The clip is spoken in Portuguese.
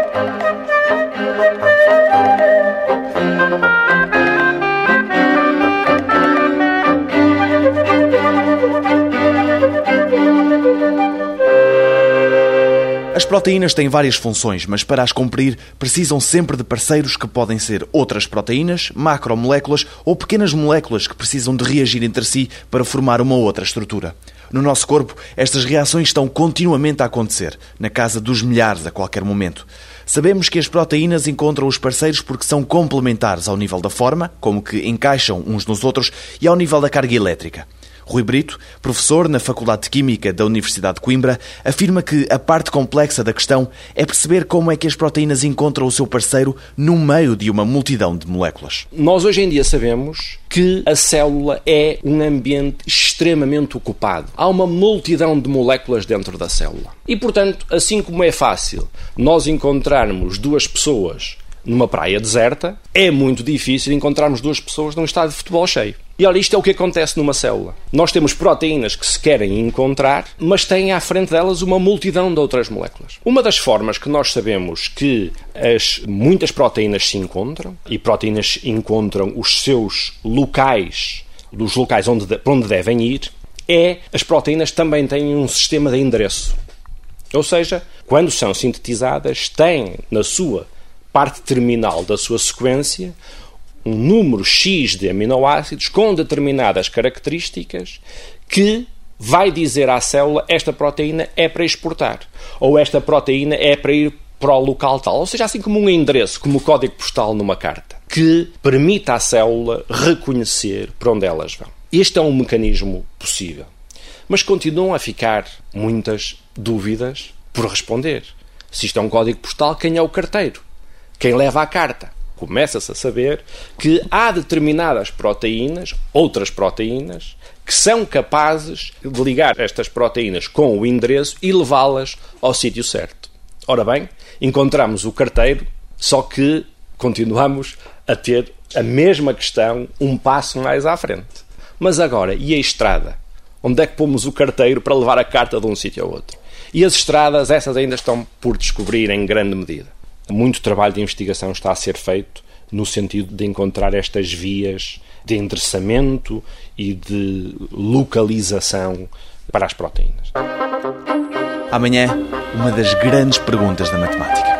Thank you. As proteínas têm várias funções, mas para as cumprir precisam sempre de parceiros que podem ser outras proteínas, macromoléculas ou pequenas moléculas que precisam de reagir entre si para formar uma outra estrutura. No nosso corpo, estas reações estão continuamente a acontecer, na casa dos milhares a qualquer momento. Sabemos que as proteínas encontram os parceiros porque são complementares ao nível da forma, como que encaixam uns nos outros, e ao nível da carga elétrica. Rui Brito, professor na Faculdade de Química da Universidade de Coimbra, afirma que a parte complexa da questão é perceber como é que as proteínas encontram o seu parceiro no meio de uma multidão de moléculas. Nós hoje em dia sabemos que a célula é um ambiente extremamente ocupado. Há uma multidão de moléculas dentro da célula. E, portanto, assim como é fácil nós encontrarmos duas pessoas numa praia deserta, é muito difícil encontrarmos duas pessoas num estádio de futebol cheio. E olha, isto é o que acontece numa célula. Nós temos proteínas que se querem encontrar, mas têm à frente delas uma multidão de outras moléculas. Uma das formas que nós sabemos que as, muitas proteínas se encontram, e proteínas encontram os seus locais, dos locais onde, para onde devem ir, é as proteínas também têm um sistema de endereço. Ou seja, quando são sintetizadas, têm na sua parte terminal da sua sequência um número X de aminoácidos com determinadas características que vai dizer à célula esta proteína é para exportar ou esta proteína é para ir para o local tal. Ou seja, assim como um endereço, como o código postal numa carta, que permita à célula reconhecer para onde elas vão. Este é um mecanismo possível. Mas continuam a ficar muitas dúvidas por responder. Se isto é um código postal, quem é o carteiro? Quem leva a carta? Começa-se a saber que há determinadas proteínas, outras proteínas, que são capazes de ligar estas proteínas com o endereço e levá-las ao sítio certo. Ora bem, encontramos o carteiro, só que continuamos a ter a mesma questão um passo mais à frente. Mas agora, e a estrada? Onde é que pomos o carteiro para levar a carta de um sítio ao outro? E as estradas, essas ainda estão por descobrir em grande medida muito trabalho de investigação está a ser feito no sentido de encontrar estas vias de endereçamento e de localização para as proteínas. Amanhã, uma das grandes perguntas da matemática.